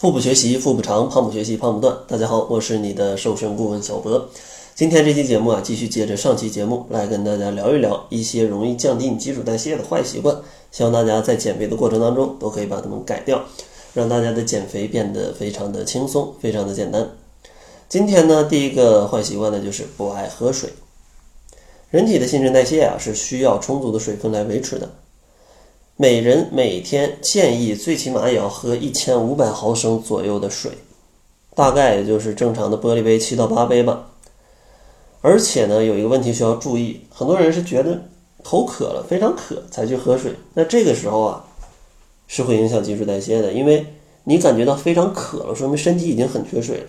腹部学习腹部长，胖不学习胖不断。大家好，我是你的瘦身顾问小博。今天这期节目啊，继续接着上期节目来跟大家聊一聊一些容易降低你基础代谢的坏习惯。希望大家在减肥的过程当中都可以把它们改掉，让大家的减肥变得非常的轻松，非常的简单。今天呢，第一个坏习惯呢就是不爱喝水。人体的新陈代谢啊是需要充足的水分来维持的。每人每天建议最起码也要喝一千五百毫升左右的水，大概也就是正常的玻璃杯七到八杯吧。而且呢，有一个问题需要注意，很多人是觉得口渴了，非常渴才去喝水，那这个时候啊，是会影响基础代谢的，因为你感觉到非常渴了，说明身体已经很缺水了。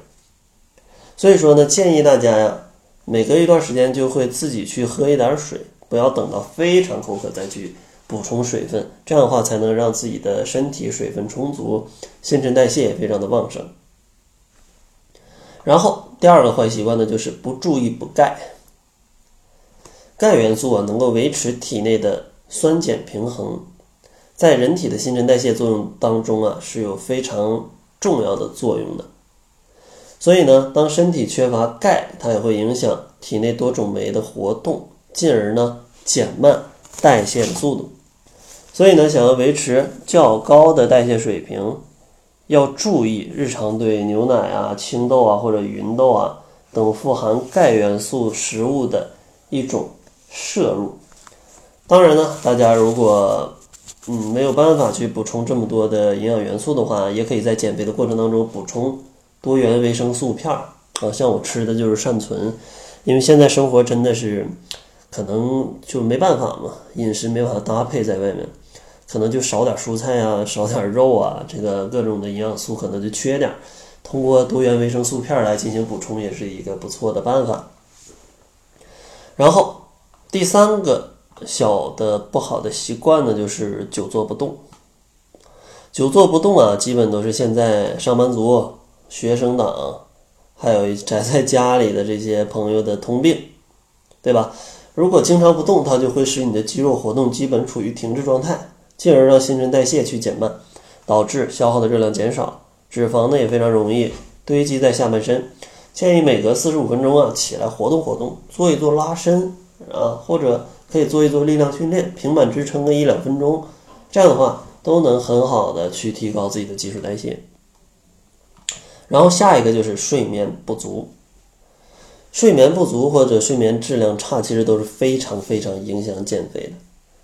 所以说呢，建议大家呀，每隔一段时间就会自己去喝一点水，不要等到非常口渴再去。补充水分，这样的话才能让自己的身体水分充足，新陈代谢也非常的旺盛。然后第二个坏习惯呢，就是不注意补钙。钙元素啊，能够维持体内的酸碱平衡，在人体的新陈代谢作用当中啊，是有非常重要的作用的。所以呢，当身体缺乏钙，它也会影响体内多种酶的活动，进而呢减慢代谢的速度。所以呢，想要维持较高的代谢水平，要注意日常对牛奶啊、青豆啊或者芸豆啊等富含钙元素食物的一种摄入。当然呢，大家如果嗯没有办法去补充这么多的营养元素的话，也可以在减肥的过程当中补充多元维生素片儿啊。像我吃的就是善存，因为现在生活真的是可能就没办法嘛，饮食没办法搭配在外面。可能就少点蔬菜啊，少点肉啊，这个各种的营养素可能就缺点。通过多元维生素片来进行补充，也是一个不错的办法。然后第三个小的不好的习惯呢，就是久坐不动。久坐不动啊，基本都是现在上班族、学生党，还有宅在家里的这些朋友的通病，对吧？如果经常不动，它就会使你的肌肉活动基本处于停滞状态。进而让新陈代谢去减慢，导致消耗的热量减少，脂肪呢也非常容易堆积在下半身。建议每隔四十五分钟啊起来活动活动，做一做拉伸啊，或者可以做一做力量训练，平板支撑个一两分钟，这样的话都能很好的去提高自己的基础代谢。然后下一个就是睡眠不足，睡眠不足或者睡眠质量差，其实都是非常非常影响减肥的。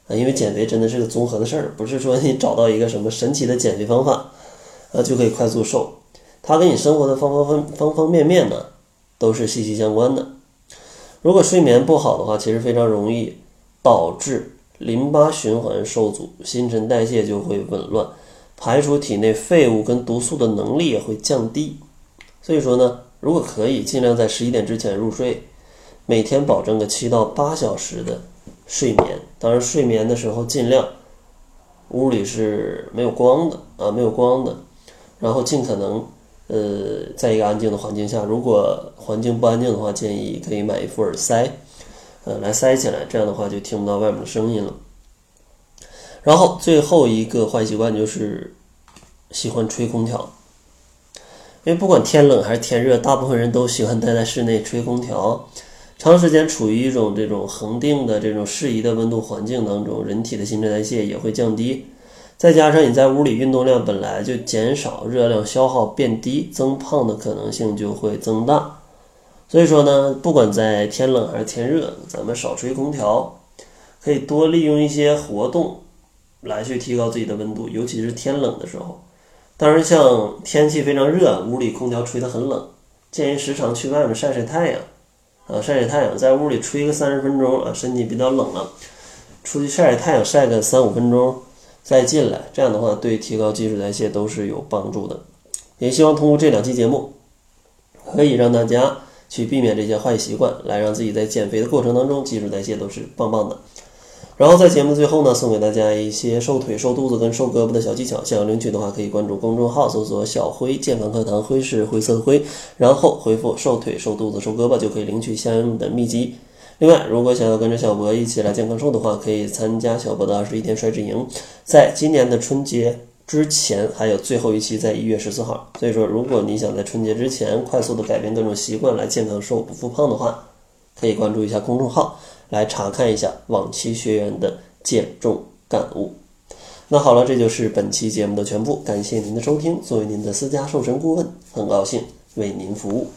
啊，因为减肥真的是个综合的事儿，不是说你找到一个什么神奇的减肥方法，啊就可以快速瘦。它跟你生活的方方方方方面面呢，都是息息相关的。如果睡眠不好的话，其实非常容易导致淋巴循环受阻，新陈代谢就会紊乱，排除体内废物跟毒素的能力也会降低。所以说呢，如果可以，尽量在十一点之前入睡，每天保证个七到八小时的。睡眠，当然睡眠的时候尽量屋里是没有光的啊，没有光的，然后尽可能呃，在一个安静的环境下。如果环境不安静的话，建议可以买一副耳塞，呃，来塞起来，这样的话就听不到外面的声音了。然后最后一个坏习惯就是喜欢吹空调，因为不管天冷还是天热，大部分人都喜欢待在室内吹空调。长时间处于一种这种恒定的这种适宜的温度环境当中，人体的新陈代谢也会降低。再加上你在屋里运动量本来就减少，热量消耗变低，增胖的可能性就会增大。所以说呢，不管在天冷还是天热，咱们少吹空调，可以多利用一些活动来去提高自己的温度，尤其是天冷的时候。当然，像天气非常热，屋里空调吹得很冷，建议时常去外面晒晒太阳。啊，晒晒太阳，在屋里吹个三十分钟啊，身体比较冷了，出去晒晒太阳，晒个三五分钟，再进来，这样的话对提高基础代谢都是有帮助的。也希望通过这两期节目，可以让大家去避免这些坏习惯，来让自己在减肥的过程当中基础代谢都是棒棒的。然后在节目最后呢，送给大家一些瘦腿、瘦肚子跟瘦胳膊的小技巧。想要领取的话，可以关注公众号，搜索“小辉健康课堂”，辉是灰色的灰，然后回复“瘦腿、瘦肚子、瘦胳膊”就可以领取相应的秘籍。另外，如果想要跟着小博一起来健康瘦的话，可以参加小博的二十一天甩脂营。在今年的春节之前还有最后一期在一月十四号。所以说，如果你想在春节之前快速的改变各种习惯来健康瘦不复胖的话，可以关注一下公众号来查看一下往期学员的减重感悟。那好了，这就是本期节目的全部，感谢您的收听。作为您的私家瘦身顾问，很高兴为您服务。